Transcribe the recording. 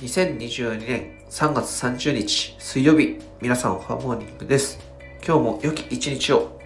2022年3月30日水曜日、皆さんおはモーニングです。今日も良き一日を